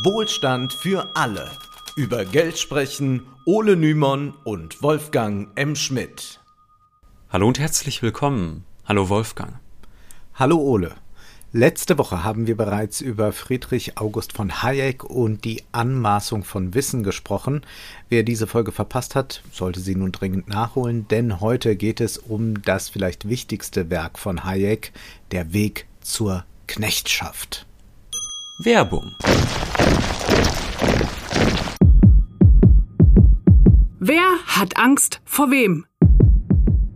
Wohlstand für alle. Über Geld sprechen Ole Nymon und Wolfgang M. Schmidt. Hallo und herzlich willkommen. Hallo Wolfgang. Hallo Ole. Letzte Woche haben wir bereits über Friedrich August von Hayek und die Anmaßung von Wissen gesprochen. Wer diese Folge verpasst hat, sollte sie nun dringend nachholen, denn heute geht es um das vielleicht wichtigste Werk von Hayek, der Weg zur Knechtschaft. Werbung. Wer hat Angst vor wem?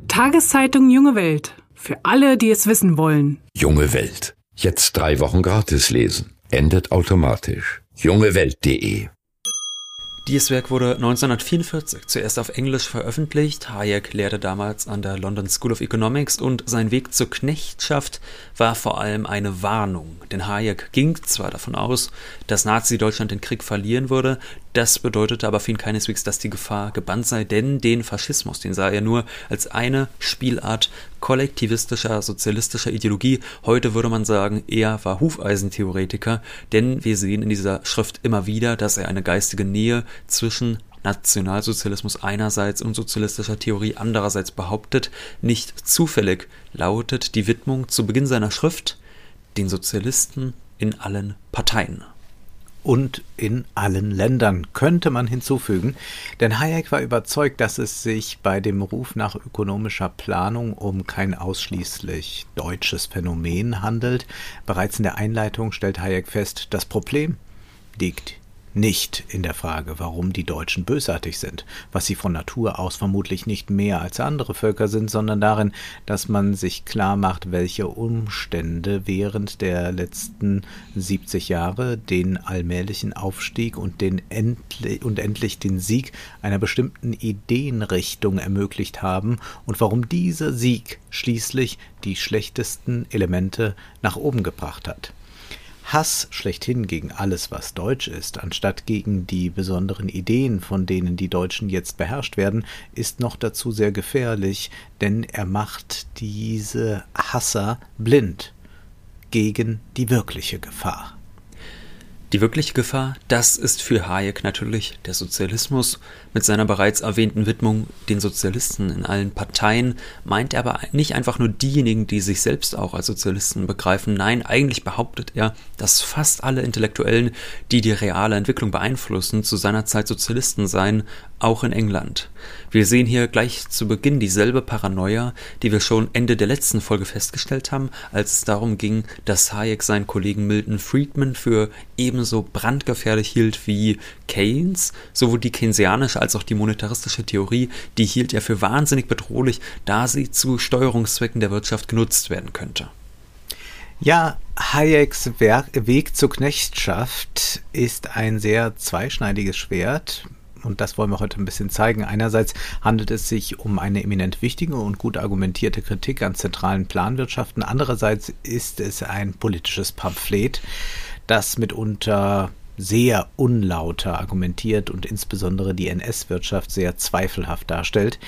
Tageszeitung Junge Welt. Für alle, die es wissen wollen. Junge Welt. Jetzt drei Wochen gratis lesen. Endet automatisch. jungewelt.de Dieses Werk wurde 1944 zuerst auf Englisch veröffentlicht. Hayek lehrte damals an der London School of Economics und sein Weg zur Knechtschaft war vor allem eine Warnung. Denn Hayek ging zwar davon aus, dass Nazi-Deutschland den Krieg verlieren würde, das bedeutete aber für ihn keineswegs, dass die Gefahr gebannt sei, denn den Faschismus, den sah er nur als eine Spielart kollektivistischer, sozialistischer Ideologie. Heute würde man sagen, er war Hufeisentheoretiker, denn wir sehen in dieser Schrift immer wieder, dass er eine geistige Nähe zwischen Nationalsozialismus einerseits und sozialistischer Theorie andererseits behauptet. Nicht zufällig lautet die Widmung zu Beginn seiner Schrift den Sozialisten in allen Parteien und in allen Ländern, könnte man hinzufügen. Denn Hayek war überzeugt, dass es sich bei dem Ruf nach ökonomischer Planung um kein ausschließlich deutsches Phänomen handelt. Bereits in der Einleitung stellt Hayek fest, das Problem liegt nicht in der Frage, warum die Deutschen bösartig sind, was sie von Natur aus vermutlich nicht mehr als andere Völker sind, sondern darin, dass man sich klar macht, welche Umstände während der letzten 70 Jahre den allmählichen Aufstieg und, den endlich, und endlich den Sieg einer bestimmten Ideenrichtung ermöglicht haben und warum dieser Sieg schließlich die schlechtesten Elemente nach oben gebracht hat. Hass schlechthin gegen alles, was deutsch ist, anstatt gegen die besonderen Ideen, von denen die Deutschen jetzt beherrscht werden, ist noch dazu sehr gefährlich, denn er macht diese Hasser blind gegen die wirkliche Gefahr. Die wirkliche Gefahr, das ist für Hayek natürlich der Sozialismus. Mit seiner bereits erwähnten Widmung den Sozialisten in allen Parteien meint er aber nicht einfach nur diejenigen, die sich selbst auch als Sozialisten begreifen. Nein, eigentlich behauptet er, dass fast alle Intellektuellen, die die reale Entwicklung beeinflussen, zu seiner Zeit Sozialisten seien, auch in England. Wir sehen hier gleich zu Beginn dieselbe Paranoia, die wir schon Ende der letzten Folge festgestellt haben, als es darum ging, dass Hayek seinen Kollegen Milton Friedman für ebenso brandgefährlich hielt wie Keynes. Sowohl die keynesianische als auch die monetaristische Theorie, die hielt er für wahnsinnig bedrohlich, da sie zu Steuerungszwecken der Wirtschaft genutzt werden könnte. Ja, Hayeks Weg zur Knechtschaft ist ein sehr zweischneidiges Schwert und das wollen wir heute ein bisschen zeigen. Einerseits handelt es sich um eine eminent wichtige und gut argumentierte Kritik an zentralen Planwirtschaften. Andererseits ist es ein politisches Pamphlet, das mitunter sehr unlauter argumentiert und insbesondere die NS-Wirtschaft sehr zweifelhaft darstellt.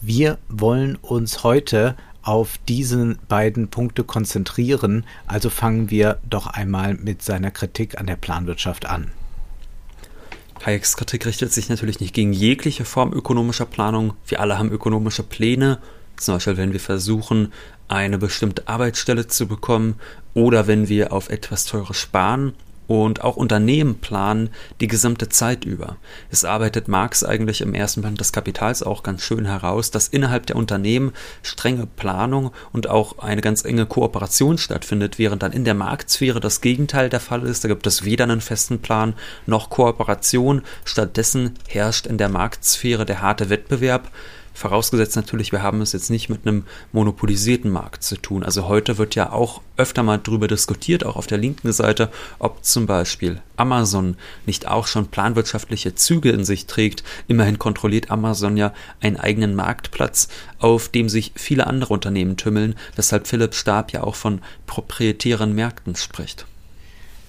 Wir wollen uns heute auf diese beiden Punkte konzentrieren, also fangen wir doch einmal mit seiner Kritik an der Planwirtschaft an. Hayeks Kritik richtet sich natürlich nicht gegen jegliche Form ökonomischer Planung. Wir alle haben ökonomische Pläne. Zum Beispiel, wenn wir versuchen, eine bestimmte Arbeitsstelle zu bekommen oder wenn wir auf etwas Teures sparen und auch Unternehmen planen die gesamte Zeit über. Es arbeitet Marx eigentlich im ersten Band des Kapitals auch ganz schön heraus, dass innerhalb der Unternehmen strenge Planung und auch eine ganz enge Kooperation stattfindet, während dann in der Marktsphäre das Gegenteil der Fall ist. Da gibt es weder einen festen Plan noch Kooperation. Stattdessen herrscht in der Marktsphäre der harte Wettbewerb Vorausgesetzt natürlich, wir haben es jetzt nicht mit einem monopolisierten Markt zu tun. Also heute wird ja auch öfter mal darüber diskutiert, auch auf der linken Seite, ob zum Beispiel Amazon nicht auch schon planwirtschaftliche Züge in sich trägt. Immerhin kontrolliert Amazon ja einen eigenen Marktplatz, auf dem sich viele andere Unternehmen tümmeln, weshalb Philipp Stab ja auch von proprietären Märkten spricht.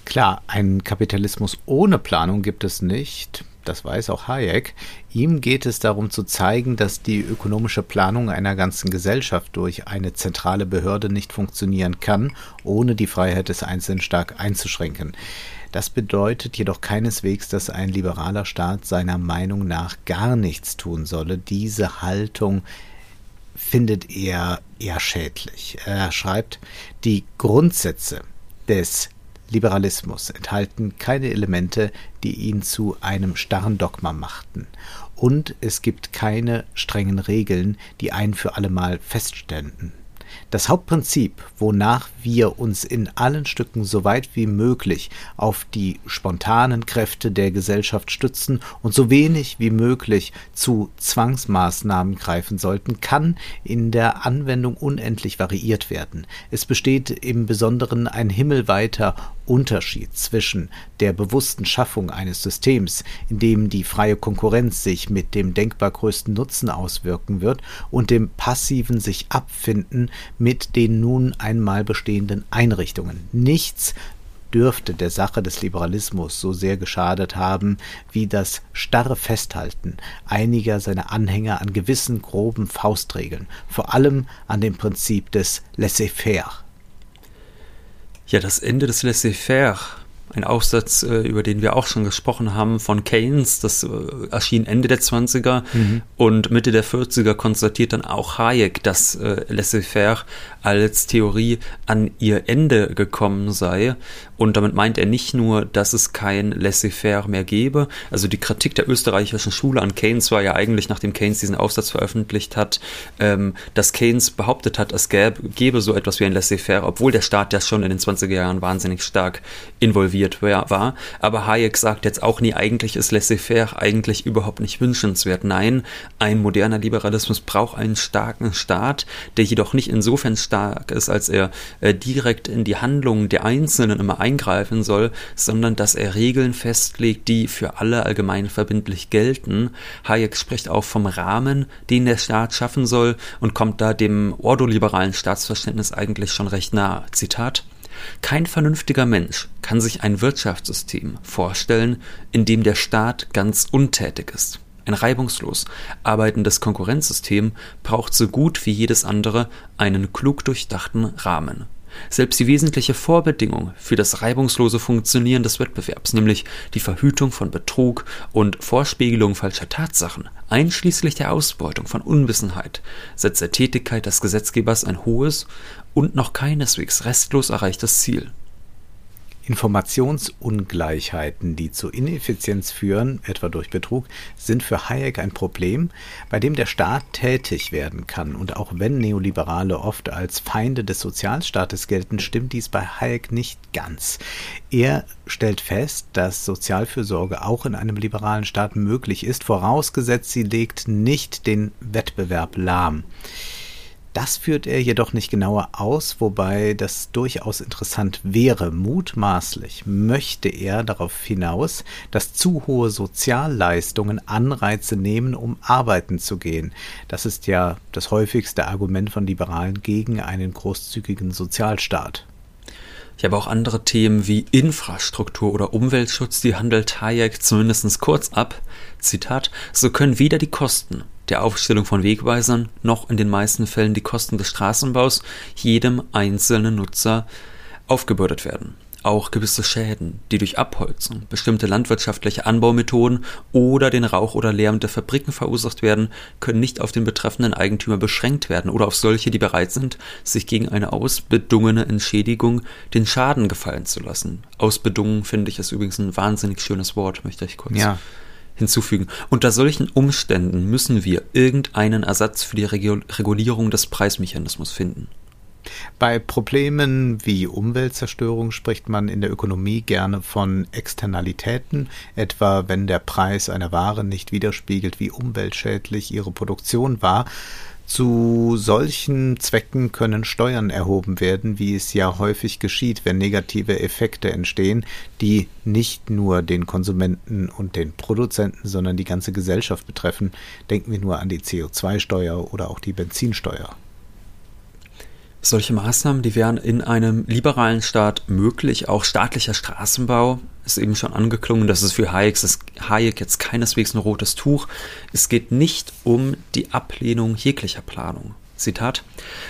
Klar, einen Kapitalismus ohne Planung gibt es nicht das weiß auch Hayek, ihm geht es darum zu zeigen, dass die ökonomische Planung einer ganzen Gesellschaft durch eine zentrale Behörde nicht funktionieren kann, ohne die Freiheit des Einzelnen stark einzuschränken. Das bedeutet jedoch keineswegs, dass ein liberaler Staat seiner Meinung nach gar nichts tun solle. Diese Haltung findet er eher schädlich. Er schreibt, die Grundsätze des Liberalismus enthalten keine Elemente, die ihn zu einem starren Dogma machten. Und es gibt keine strengen Regeln, die ein für allemal festständen. Das Hauptprinzip, wonach wir uns in allen Stücken so weit wie möglich auf die spontanen Kräfte der Gesellschaft stützen und so wenig wie möglich zu Zwangsmaßnahmen greifen sollten, kann in der Anwendung unendlich variiert werden. Es besteht im Besonderen ein himmelweiter Unterschied zwischen der bewussten Schaffung eines Systems, in dem die freie Konkurrenz sich mit dem denkbar größten Nutzen auswirken wird, und dem passiven sich abfinden mit den nun einmal bestehenden Einrichtungen. Nichts dürfte der Sache des Liberalismus so sehr geschadet haben wie das starre Festhalten einiger seiner Anhänger an gewissen groben Faustregeln, vor allem an dem Prinzip des Laissez-faire. Ja, das Ende des Laissez-faire ein Aufsatz, äh, über den wir auch schon gesprochen haben, von Keynes, das äh, erschien Ende der 20er mhm. und Mitte der 40er konstatiert dann auch Hayek, dass äh, Laissez-faire als Theorie an ihr Ende gekommen sei. Und damit meint er nicht nur, dass es kein Laissez-faire mehr gäbe. Also die Kritik der österreichischen Schule an Keynes war ja eigentlich, nachdem Keynes diesen Aufsatz veröffentlicht hat, ähm, dass Keynes behauptet hat, es gäbe, gäbe so etwas wie ein Laissez-faire, obwohl der Staat ja schon in den 20er Jahren wahnsinnig stark involviert war. Aber Hayek sagt jetzt auch nie, eigentlich ist Laissez-faire eigentlich überhaupt nicht wünschenswert. Nein, ein moderner Liberalismus braucht einen starken Staat, der jedoch nicht insofern stark ist, als er äh, direkt in die Handlungen der Einzelnen immer eingreifen soll, sondern dass er Regeln festlegt, die für alle allgemein verbindlich gelten. Hayek spricht auch vom Rahmen, den der Staat schaffen soll und kommt da dem ordoliberalen Staatsverständnis eigentlich schon recht nah. Zitat kein vernünftiger Mensch kann sich ein Wirtschaftssystem vorstellen, in dem der Staat ganz untätig ist. Ein reibungslos arbeitendes Konkurrenzsystem braucht so gut wie jedes andere einen klug durchdachten Rahmen. Selbst die wesentliche Vorbedingung für das reibungslose Funktionieren des Wettbewerbs, nämlich die Verhütung von Betrug und Vorspiegelung falscher Tatsachen, einschließlich der Ausbeutung von Unwissenheit, setzt der Tätigkeit des Gesetzgebers ein hohes und noch keineswegs restlos erreichtes Ziel. Informationsungleichheiten, die zu Ineffizienz führen, etwa durch Betrug, sind für Hayek ein Problem, bei dem der Staat tätig werden kann. Und auch wenn Neoliberale oft als Feinde des Sozialstaates gelten, stimmt dies bei Hayek nicht ganz. Er stellt fest, dass Sozialfürsorge auch in einem liberalen Staat möglich ist, vorausgesetzt sie legt nicht den Wettbewerb lahm. Das führt er jedoch nicht genauer aus, wobei das durchaus interessant wäre. Mutmaßlich möchte er darauf hinaus, dass zu hohe Sozialleistungen Anreize nehmen, um arbeiten zu gehen. Das ist ja das häufigste Argument von Liberalen gegen einen großzügigen Sozialstaat. Ich habe auch andere Themen wie Infrastruktur oder Umweltschutz, die handelt Hayek zumindest kurz ab. Zitat, so können weder die Kosten der Aufstellung von Wegweisern noch in den meisten Fällen die Kosten des Straßenbaus jedem einzelnen Nutzer aufgebürdet werden. Auch gewisse Schäden, die durch Abholzung, bestimmte landwirtschaftliche Anbaumethoden oder den Rauch oder Lärm der Fabriken verursacht werden, können nicht auf den betreffenden Eigentümer beschränkt werden oder auf solche, die bereit sind, sich gegen eine ausbedungene Entschädigung den Schaden gefallen zu lassen. Ausbedungen finde ich ist übrigens ein wahnsinnig schönes Wort, möchte ich kurz ja hinzufügen. Unter solchen Umständen müssen wir irgendeinen Ersatz für die Regulierung des Preismechanismus finden. Bei Problemen wie Umweltzerstörung spricht man in der Ökonomie gerne von Externalitäten, etwa wenn der Preis einer Ware nicht widerspiegelt, wie umweltschädlich ihre Produktion war. Zu solchen Zwecken können Steuern erhoben werden, wie es ja häufig geschieht, wenn negative Effekte entstehen, die nicht nur den Konsumenten und den Produzenten, sondern die ganze Gesellschaft betreffen. Denken wir nur an die CO2-Steuer oder auch die Benzinsteuer. Solche Maßnahmen, die wären in einem liberalen Staat möglich. Auch staatlicher Straßenbau ist eben schon angeklungen. Das ist für Hayek, das Hayek jetzt keineswegs ein rotes Tuch. Es geht nicht um die Ablehnung jeglicher Planung. Zitat.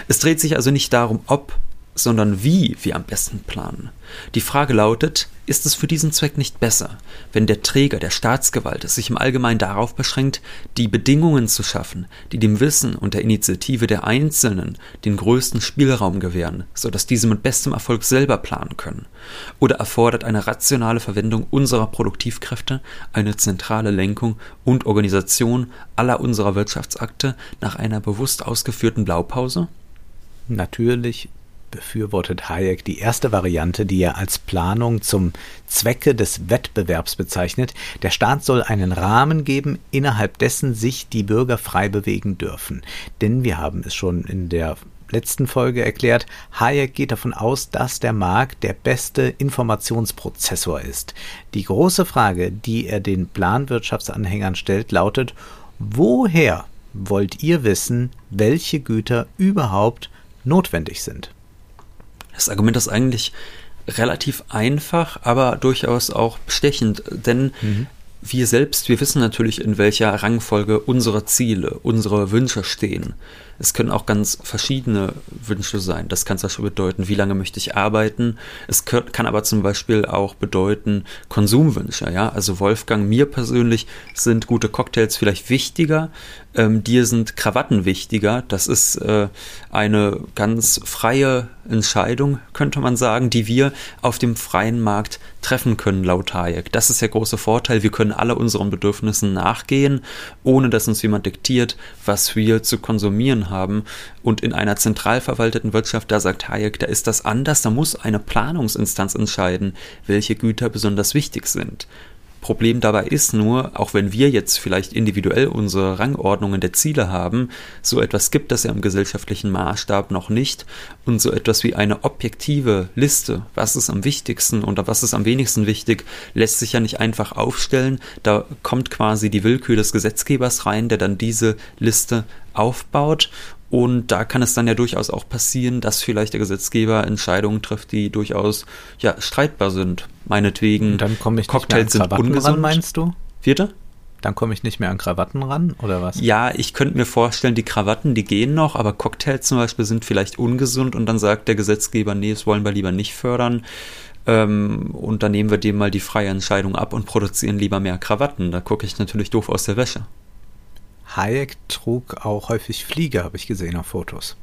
Es dreht sich also nicht darum, ob sondern wie wir am besten planen. Die Frage lautet, ist es für diesen Zweck nicht besser, wenn der Träger der Staatsgewalt sich im Allgemeinen darauf beschränkt, die Bedingungen zu schaffen, die dem Wissen und der Initiative der Einzelnen den größten Spielraum gewähren, so dass diese mit bestem Erfolg selber planen können? Oder erfordert eine rationale Verwendung unserer Produktivkräfte eine zentrale Lenkung und Organisation aller unserer Wirtschaftsakte nach einer bewusst ausgeführten Blaupause? Natürlich befürwortet Hayek die erste Variante, die er als Planung zum Zwecke des Wettbewerbs bezeichnet. Der Staat soll einen Rahmen geben, innerhalb dessen sich die Bürger frei bewegen dürfen. Denn wir haben es schon in der letzten Folge erklärt, Hayek geht davon aus, dass der Markt der beste Informationsprozessor ist. Die große Frage, die er den Planwirtschaftsanhängern stellt, lautet, woher wollt ihr wissen, welche Güter überhaupt notwendig sind? Das Argument ist eigentlich relativ einfach, aber durchaus auch bestechend, denn mhm. wir selbst, wir wissen natürlich, in welcher Rangfolge unsere Ziele, unsere Wünsche stehen. Es können auch ganz verschiedene Wünsche sein. Das kann zum Beispiel bedeuten, wie lange möchte ich arbeiten. Es kann aber zum Beispiel auch bedeuten Konsumwünsche. Ja, also Wolfgang, mir persönlich sind gute Cocktails vielleicht wichtiger. Ähm, dir sind Krawatten wichtiger. Das ist äh, eine ganz freie Entscheidung, könnte man sagen, die wir auf dem freien Markt treffen können, laut Hayek. Das ist der große Vorteil. Wir können alle unseren Bedürfnissen nachgehen, ohne dass uns jemand diktiert, was wir zu konsumieren haben. Und in einer zentral verwalteten Wirtschaft, da sagt Hayek, da ist das anders. Da muss eine Planungsinstanz entscheiden, welche Güter besonders wichtig sind. Problem dabei ist nur, auch wenn wir jetzt vielleicht individuell unsere Rangordnungen der Ziele haben, so etwas gibt es ja im gesellschaftlichen Maßstab noch nicht und so etwas wie eine objektive Liste, was ist am wichtigsten oder was ist am wenigsten wichtig, lässt sich ja nicht einfach aufstellen. Da kommt quasi die Willkür des Gesetzgebers rein, der dann diese Liste aufbaut und da kann es dann ja durchaus auch passieren, dass vielleicht der Gesetzgeber Entscheidungen trifft, die durchaus ja, streitbar sind. Meinetwegen, Und dann komme ich Cocktails nicht mehr an sind ungesund. Ran, meinst du? Vierte? Dann komme ich nicht mehr an Krawatten ran, oder was? Ja, ich könnte mir vorstellen, die Krawatten, die gehen noch, aber Cocktails zum Beispiel sind vielleicht ungesund und dann sagt der Gesetzgeber, nee, das wollen wir lieber nicht fördern. Ähm, und dann nehmen wir dem mal die freie Entscheidung ab und produzieren lieber mehr Krawatten. Da gucke ich natürlich doof aus der Wäsche. Hayek trug auch häufig Fliege, habe ich gesehen auf Fotos.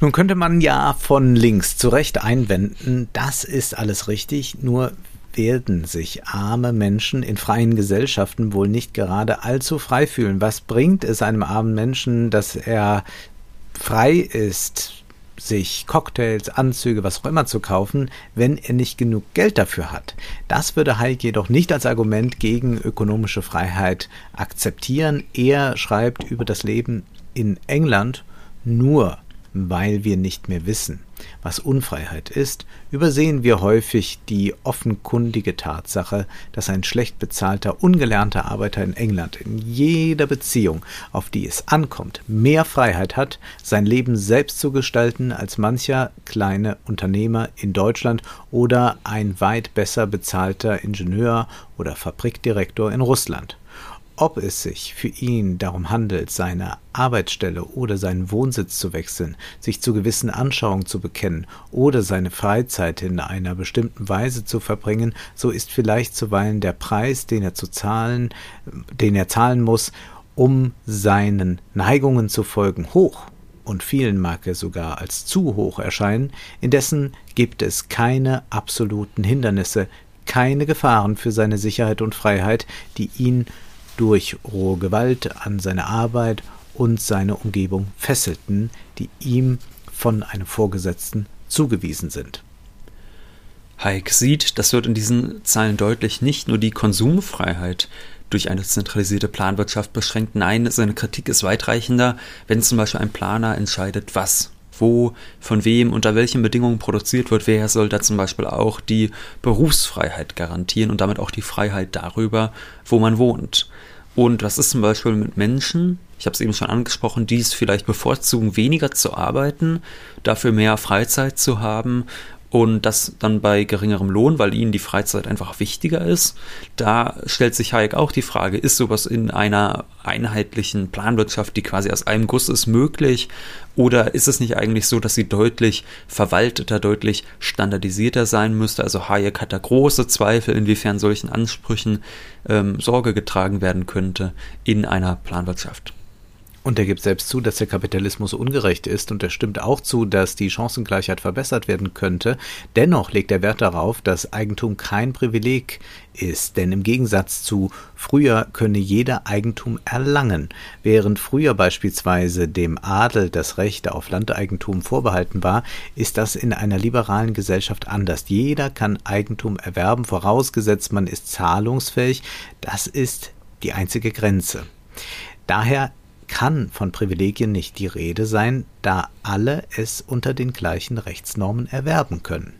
Nun könnte man ja von links zu Recht einwenden, das ist alles richtig, nur werden sich arme Menschen in freien Gesellschaften wohl nicht gerade allzu frei fühlen. Was bringt es einem armen Menschen, dass er frei ist, sich Cocktails, Anzüge, was auch immer zu kaufen, wenn er nicht genug Geld dafür hat. Das würde Hayek jedoch nicht als Argument gegen ökonomische Freiheit akzeptieren. Er schreibt über das Leben in England nur weil wir nicht mehr wissen, was Unfreiheit ist, übersehen wir häufig die offenkundige Tatsache, dass ein schlecht bezahlter, ungelernter Arbeiter in England in jeder Beziehung, auf die es ankommt, mehr Freiheit hat, sein Leben selbst zu gestalten als mancher kleine Unternehmer in Deutschland oder ein weit besser bezahlter Ingenieur oder Fabrikdirektor in Russland. Ob es sich für ihn darum handelt, seine Arbeitsstelle oder seinen Wohnsitz zu wechseln, sich zu gewissen Anschauungen zu bekennen oder seine Freizeit in einer bestimmten Weise zu verbringen, so ist vielleicht zuweilen der Preis, den er zu zahlen, den er zahlen muss, um seinen Neigungen zu folgen, hoch. Und vielen mag er sogar als zu hoch erscheinen, indessen gibt es keine absoluten Hindernisse, keine Gefahren für seine Sicherheit und Freiheit, die ihn durch rohe Gewalt an seine Arbeit und seine Umgebung fesselten, die ihm von einem Vorgesetzten zugewiesen sind. Hayek sieht, das wird in diesen Zeilen deutlich, nicht nur die Konsumfreiheit durch eine zentralisierte Planwirtschaft beschränkt. Nein, seine Kritik ist weitreichender, wenn zum Beispiel ein Planer entscheidet, was, wo, von wem, unter welchen Bedingungen produziert wird, wer soll da zum Beispiel auch die Berufsfreiheit garantieren und damit auch die Freiheit darüber, wo man wohnt. Und was ist zum Beispiel mit Menschen, ich habe es eben schon angesprochen, die es vielleicht bevorzugen, weniger zu arbeiten, dafür mehr Freizeit zu haben und das dann bei geringerem Lohn, weil ihnen die Freizeit einfach wichtiger ist. Da stellt sich Hayek auch die Frage, ist sowas in einer einheitlichen Planwirtschaft, die quasi aus einem Guss ist, möglich? Oder ist es nicht eigentlich so, dass sie deutlich verwalteter, deutlich standardisierter sein müsste? Also Hayek hat da große Zweifel, inwiefern solchen Ansprüchen ähm, Sorge getragen werden könnte in einer Planwirtschaft. Und er gibt selbst zu, dass der Kapitalismus ungerecht ist und er stimmt auch zu, dass die Chancengleichheit verbessert werden könnte. Dennoch legt er Wert darauf, dass Eigentum kein Privileg ist, denn im Gegensatz zu früher könne jeder Eigentum erlangen. Während früher beispielsweise dem Adel das Recht auf Landeigentum vorbehalten war, ist das in einer liberalen Gesellschaft anders. Jeder kann Eigentum erwerben, vorausgesetzt man ist zahlungsfähig. Das ist die einzige Grenze. Daher kann von Privilegien nicht die Rede sein, da alle es unter den gleichen Rechtsnormen erwerben können.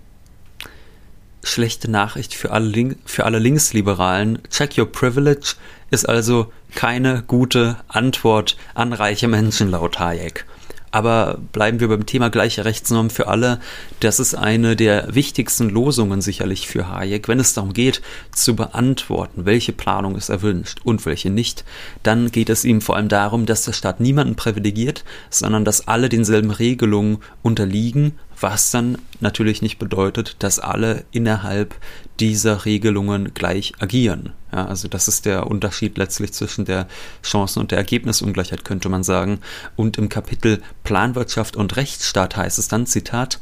Schlechte Nachricht für alle, Link für alle Linksliberalen. Check your privilege ist also keine gute Antwort an reiche Menschen laut Hayek. Aber bleiben wir beim Thema gleiche Rechtsnormen für alle. Das ist eine der wichtigsten Losungen sicherlich für Hayek. Wenn es darum geht, zu beantworten, welche Planung ist erwünscht und welche nicht, dann geht es ihm vor allem darum, dass der Staat niemanden privilegiert, sondern dass alle denselben Regelungen unterliegen was dann natürlich nicht bedeutet, dass alle innerhalb dieser Regelungen gleich agieren. Ja, also das ist der Unterschied letztlich zwischen der Chancen- und der Ergebnisungleichheit, könnte man sagen. Und im Kapitel Planwirtschaft und Rechtsstaat heißt es dann, Zitat,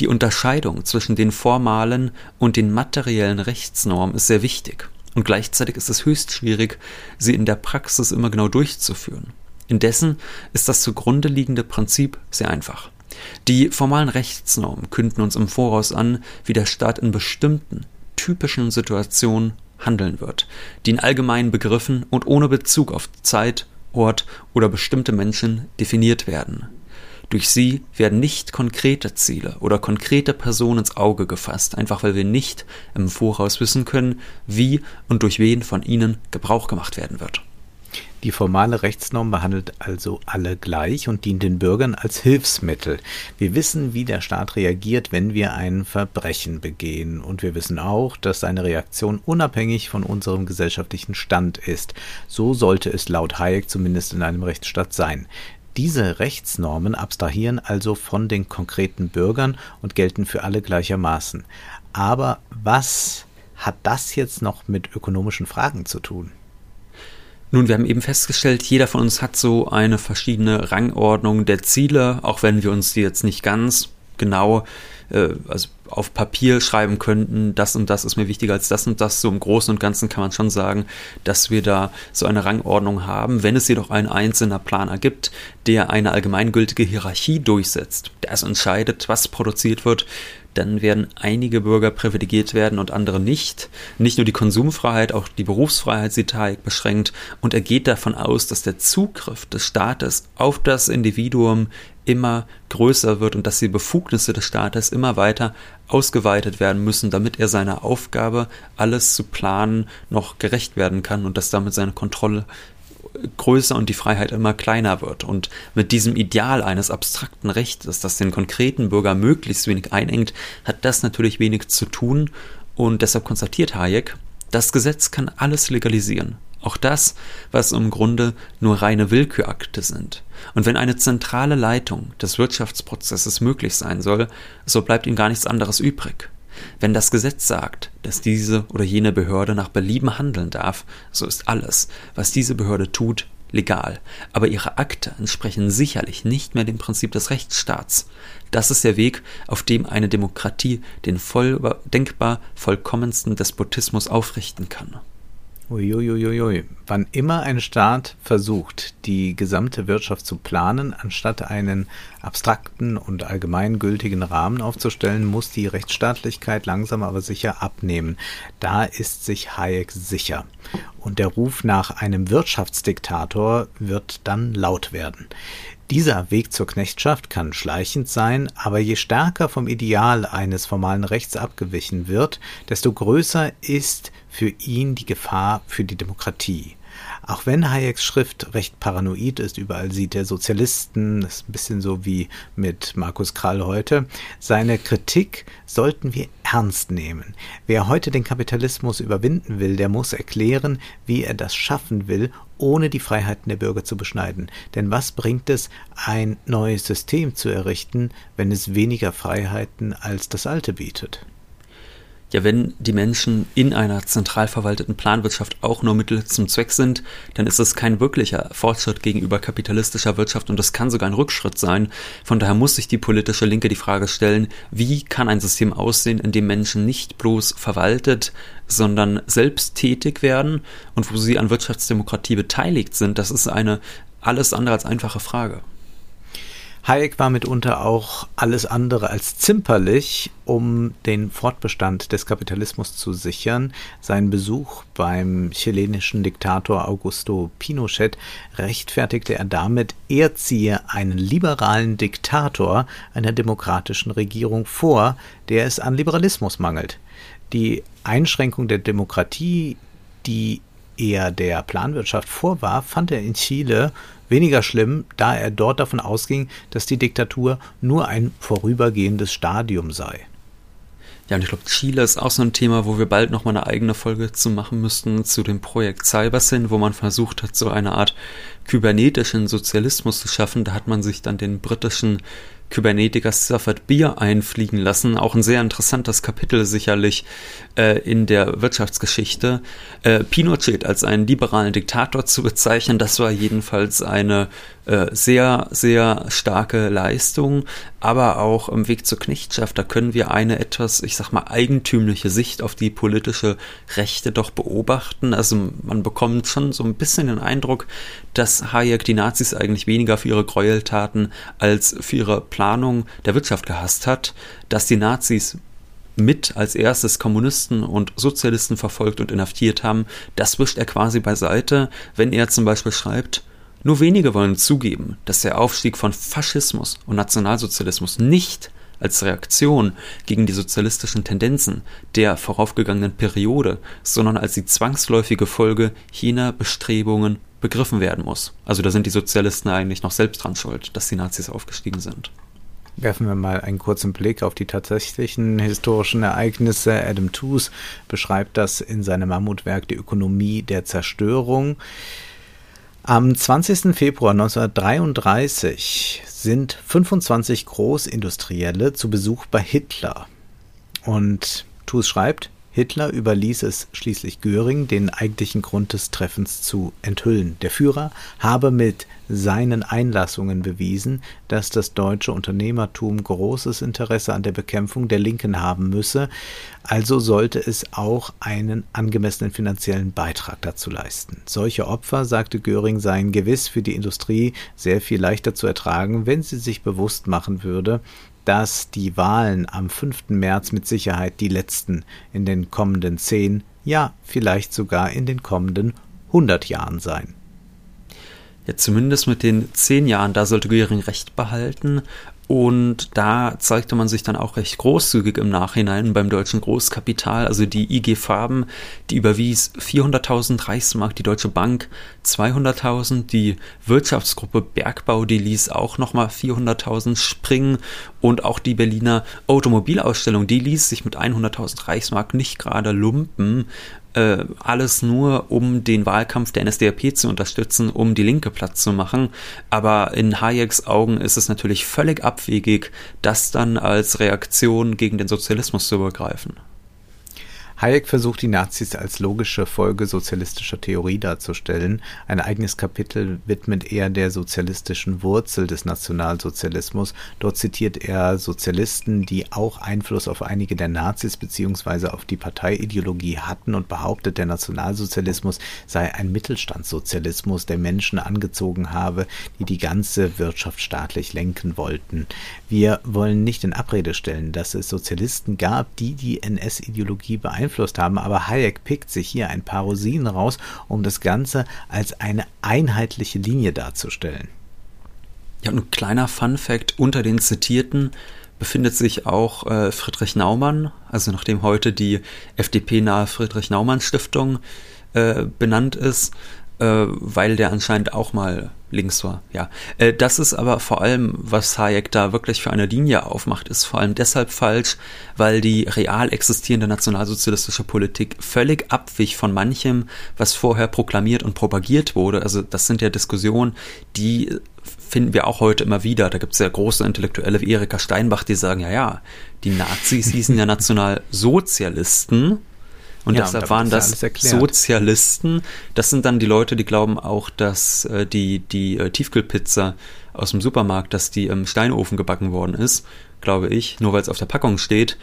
die Unterscheidung zwischen den formalen und den materiellen Rechtsnormen ist sehr wichtig. Und gleichzeitig ist es höchst schwierig, sie in der Praxis immer genau durchzuführen. Indessen ist das zugrunde liegende Prinzip sehr einfach. Die formalen Rechtsnormen künden uns im Voraus an, wie der Staat in bestimmten, typischen Situationen handeln wird, die in allgemeinen Begriffen und ohne Bezug auf Zeit, Ort oder bestimmte Menschen definiert werden. Durch sie werden nicht konkrete Ziele oder konkrete Personen ins Auge gefasst, einfach weil wir nicht im Voraus wissen können, wie und durch wen von ihnen Gebrauch gemacht werden wird. Die formale Rechtsnorm behandelt also alle gleich und dient den Bürgern als Hilfsmittel. Wir wissen, wie der Staat reagiert, wenn wir ein Verbrechen begehen. Und wir wissen auch, dass seine Reaktion unabhängig von unserem gesellschaftlichen Stand ist. So sollte es laut Hayek zumindest in einem Rechtsstaat sein. Diese Rechtsnormen abstrahieren also von den konkreten Bürgern und gelten für alle gleichermaßen. Aber was hat das jetzt noch mit ökonomischen Fragen zu tun? Nun, wir haben eben festgestellt, jeder von uns hat so eine verschiedene Rangordnung der Ziele, auch wenn wir uns die jetzt nicht ganz genau äh, also auf Papier schreiben könnten, das und das ist mir wichtiger als das und das. So im Großen und Ganzen kann man schon sagen, dass wir da so eine Rangordnung haben. Wenn es jedoch ein einzelner Planer gibt, der eine allgemeingültige Hierarchie durchsetzt, der es entscheidet, was produziert wird, dann werden einige Bürger privilegiert werden und andere nicht. Nicht nur die Konsumfreiheit, auch die Berufsfreiheit sieht Hayek beschränkt und er geht davon aus, dass der Zugriff des Staates auf das Individuum immer größer wird und dass die Befugnisse des Staates immer weiter ausgeweitet werden müssen, damit er seiner Aufgabe, alles zu planen, noch gerecht werden kann und dass damit seine Kontrolle größer und die Freiheit immer kleiner wird. Und mit diesem Ideal eines abstrakten Rechtes, das den konkreten Bürger möglichst wenig einengt, hat das natürlich wenig zu tun. Und deshalb konstatiert Hayek, das Gesetz kann alles legalisieren. Auch das, was im Grunde nur reine Willkürakte sind. Und wenn eine zentrale Leitung des Wirtschaftsprozesses möglich sein soll, so bleibt ihm gar nichts anderes übrig. Wenn das Gesetz sagt, dass diese oder jene Behörde nach Belieben handeln darf, so ist alles, was diese Behörde tut, legal, aber ihre Akte entsprechen sicherlich nicht mehr dem Prinzip des Rechtsstaats. Das ist der Weg, auf dem eine Demokratie den voll, denkbar vollkommensten Despotismus aufrichten kann. Uiuiuiui. Wann immer ein Staat versucht, die gesamte Wirtschaft zu planen, anstatt einen abstrakten und allgemeingültigen Rahmen aufzustellen, muss die Rechtsstaatlichkeit langsam aber sicher abnehmen. Da ist sich Hayek sicher. Und der Ruf nach einem Wirtschaftsdiktator wird dann laut werden. Dieser Weg zur Knechtschaft kann schleichend sein, aber je stärker vom Ideal eines formalen Rechts abgewichen wird, desto größer ist für ihn die Gefahr für die Demokratie. Auch wenn Hayeks Schrift recht paranoid ist, überall sieht er Sozialisten, das ist ein bisschen so wie mit Markus Krall heute, seine Kritik sollten wir ernst nehmen. Wer heute den Kapitalismus überwinden will, der muss erklären, wie er das schaffen will, ohne die Freiheiten der Bürger zu beschneiden. Denn was bringt es, ein neues System zu errichten, wenn es weniger Freiheiten als das alte bietet? Ja, wenn die Menschen in einer zentral verwalteten Planwirtschaft auch nur Mittel zum Zweck sind, dann ist es kein wirklicher Fortschritt gegenüber kapitalistischer Wirtschaft und das kann sogar ein Rückschritt sein. Von daher muss sich die politische Linke die Frage stellen, wie kann ein System aussehen, in dem Menschen nicht bloß verwaltet, sondern selbst tätig werden und wo sie an Wirtschaftsdemokratie beteiligt sind. Das ist eine alles andere als einfache Frage. Hayek war mitunter auch alles andere als zimperlich, um den Fortbestand des Kapitalismus zu sichern. Sein Besuch beim chilenischen Diktator Augusto Pinochet rechtfertigte er damit, er ziehe einen liberalen Diktator einer demokratischen Regierung vor, der es an Liberalismus mangelt. Die Einschränkung der Demokratie, die er der Planwirtschaft vorwarf, fand er in Chile weniger schlimm, da er dort davon ausging, dass die Diktatur nur ein vorübergehendes Stadium sei. Ja, und ich glaube, Chile ist auch so ein Thema, wo wir bald nochmal eine eigene Folge zu machen müssten, zu dem Projekt Cybersyn, wo man versucht hat, so eine Art kybernetischen Sozialismus zu schaffen. Da hat man sich dann den britischen Kybernetiker Stafford Beer einfliegen lassen. Auch ein sehr interessantes Kapitel sicherlich äh, in der Wirtschaftsgeschichte. Äh, Pinochet als einen liberalen Diktator zu bezeichnen, das war jedenfalls eine äh, sehr, sehr starke Leistung, aber auch im Weg zur Knechtschaft, da können wir eine etwas, ich sag mal, eigentümliche Sicht auf die politische Rechte doch beobachten. Also man bekommt schon so ein bisschen den Eindruck, dass Hayek die Nazis eigentlich weniger für ihre Gräueltaten als für ihre Planung der Wirtschaft gehasst hat, dass die Nazis mit als erstes Kommunisten und Sozialisten verfolgt und inhaftiert haben, das wischt er quasi beiseite, wenn er zum Beispiel schreibt, nur wenige wollen zugeben, dass der Aufstieg von Faschismus und Nationalsozialismus nicht als Reaktion gegen die sozialistischen Tendenzen der voraufgegangenen Periode, sondern als die zwangsläufige Folge jener Bestrebungen begriffen werden muss. Also da sind die Sozialisten eigentlich noch selbst dran schuld, dass die Nazis aufgestiegen sind. Werfen wir mal einen kurzen Blick auf die tatsächlichen historischen Ereignisse. Adam Tooze beschreibt das in seinem Mammutwerk Die Ökonomie der Zerstörung. Am 20. Februar 1933 sind 25 Großindustrielle zu Besuch bei Hitler. Und Tooze schreibt, Hitler überließ es schließlich Göring, den eigentlichen Grund des Treffens zu enthüllen. Der Führer habe mit seinen Einlassungen bewiesen, dass das deutsche Unternehmertum großes Interesse an der Bekämpfung der Linken haben müsse, also sollte es auch einen angemessenen finanziellen Beitrag dazu leisten. Solche Opfer, sagte Göring, seien gewiss für die Industrie sehr viel leichter zu ertragen, wenn sie sich bewusst machen würde, dass die Wahlen am 5. März mit Sicherheit die letzten in den kommenden zehn, ja vielleicht sogar in den kommenden 100 Jahren seien. Ja, zumindest mit den zehn Jahren, da sollte Göring recht behalten. Und da zeigte man sich dann auch recht großzügig im Nachhinein beim deutschen Großkapital. Also die IG Farben, die überwies 400.000 Reichsmark, die Deutsche Bank 200.000, die Wirtschaftsgruppe Bergbau, die ließ auch nochmal 400.000 springen und auch die Berliner Automobilausstellung, die ließ sich mit 100.000 Reichsmark nicht gerade lumpen äh, alles nur, um den Wahlkampf der NSDAP zu unterstützen, um die Linke platt zu machen. Aber in Hayeks Augen ist es natürlich völlig abwegig, das dann als Reaktion gegen den Sozialismus zu übergreifen. Hayek versucht die Nazis als logische Folge sozialistischer Theorie darzustellen. Ein eigenes Kapitel widmet er der sozialistischen Wurzel des Nationalsozialismus. Dort zitiert er Sozialisten, die auch Einfluss auf einige der Nazis bzw. auf die Parteiideologie hatten und behauptet, der Nationalsozialismus sei ein Mittelstandssozialismus, der Menschen angezogen habe, die die ganze Wirtschaft staatlich lenken wollten. Wir wollen nicht in Abrede stellen, dass es Sozialisten gab, die die NS-Ideologie beeinflussten beeinflusst haben, aber Hayek pickt sich hier ein paar Rosinen raus, um das Ganze als eine einheitliche Linie darzustellen. Ja, und ein kleiner Fun-Fact: Unter den Zitierten befindet sich auch äh, Friedrich Naumann, also nachdem heute die FDP-nahe Friedrich-Naumann-Stiftung äh, benannt ist. äh, weil der anscheinend auch mal links war. Ja, äh, das ist aber vor allem, was Hayek da wirklich für eine Linie aufmacht, ist vor allem deshalb falsch, weil die real existierende nationalsozialistische Politik völlig abwich von manchem, was vorher proklamiert und propagiert wurde. Also das sind ja Diskussionen, die finden wir auch heute immer wieder. Da gibt es ja große Intellektuelle wie Erika Steinbach, die sagen, ja, ja, die Nazis hießen ja Nationalsozialisten und ja, deshalb und waren das Sozialisten. Das sind dann die Leute, die glauben auch, dass äh, die, die äh, Tiefkühlpizza aus dem Supermarkt, dass die im Steinofen gebacken worden ist, glaube ich, nur weil es auf der Packung steht.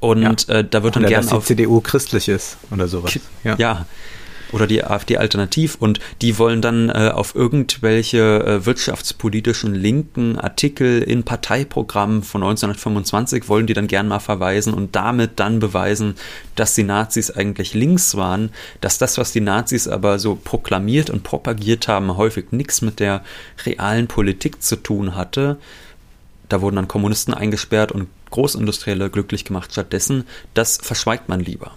Und ja. äh, da wird dann gerne auf die CDU christlich ist oder sowas. Ja. ja oder die AfD alternativ und die wollen dann äh, auf irgendwelche äh, wirtschaftspolitischen linken Artikel in Parteiprogrammen von 1925 wollen die dann gern mal verweisen und damit dann beweisen, dass die Nazis eigentlich links waren, dass das, was die Nazis aber so proklamiert und propagiert haben, häufig nichts mit der realen Politik zu tun hatte. Da wurden dann Kommunisten eingesperrt und Großindustrielle glücklich gemacht stattdessen. Das verschweigt man lieber.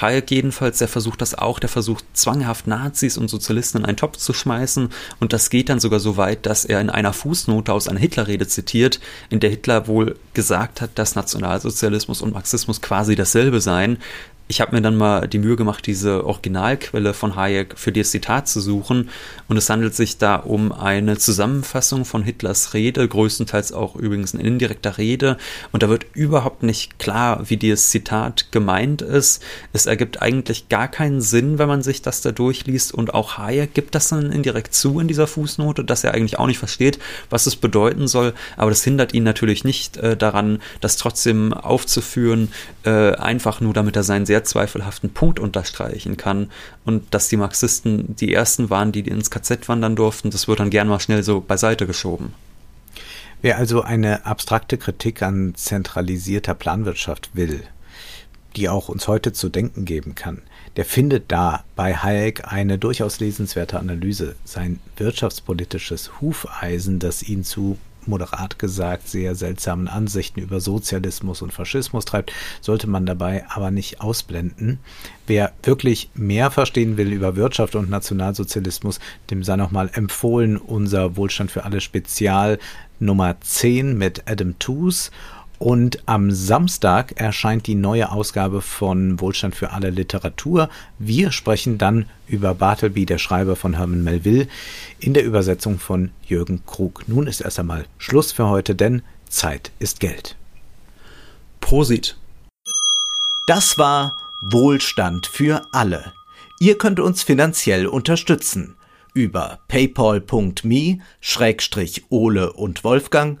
Hayek jedenfalls, der versucht das auch, der versucht zwanghaft Nazis und Sozialisten in einen Topf zu schmeißen. Und das geht dann sogar so weit, dass er in einer Fußnote aus einer Hitlerrede zitiert, in der Hitler wohl gesagt hat, dass Nationalsozialismus und Marxismus quasi dasselbe seien ich habe mir dann mal die Mühe gemacht, diese Originalquelle von Hayek für das Zitat zu suchen. Und es handelt sich da um eine Zusammenfassung von Hitlers Rede, größtenteils auch übrigens in indirekter Rede. Und da wird überhaupt nicht klar, wie dieses Zitat gemeint ist. Es ergibt eigentlich gar keinen Sinn, wenn man sich das da durchliest. Und auch Hayek gibt das dann indirekt zu in dieser Fußnote, dass er eigentlich auch nicht versteht, was es bedeuten soll. Aber das hindert ihn natürlich nicht äh, daran, das trotzdem aufzuführen, äh, einfach nur damit er seinen sehr sehr zweifelhaften Punkt unterstreichen kann und dass die Marxisten die ersten waren, die ins KZ wandern durften, das wird dann gern mal schnell so beiseite geschoben. Wer also eine abstrakte Kritik an zentralisierter Planwirtschaft will, die auch uns heute zu denken geben kann, der findet da bei Hayek eine durchaus lesenswerte Analyse. Sein wirtschaftspolitisches Hufeisen, das ihn zu moderat gesagt, sehr seltsamen Ansichten über Sozialismus und Faschismus treibt, sollte man dabei aber nicht ausblenden. Wer wirklich mehr verstehen will über Wirtschaft und Nationalsozialismus, dem sei nochmal empfohlen unser Wohlstand für alle Spezial Nummer 10 mit Adam Tooze und am Samstag erscheint die neue Ausgabe von Wohlstand für alle Literatur. Wir sprechen dann über Bartleby, der Schreiber von Herman Melville, in der Übersetzung von Jürgen Krug. Nun ist erst einmal Schluss für heute, denn Zeit ist Geld. Prosit. Das war Wohlstand für alle. Ihr könnt uns finanziell unterstützen über paypal.me-ole und Wolfgang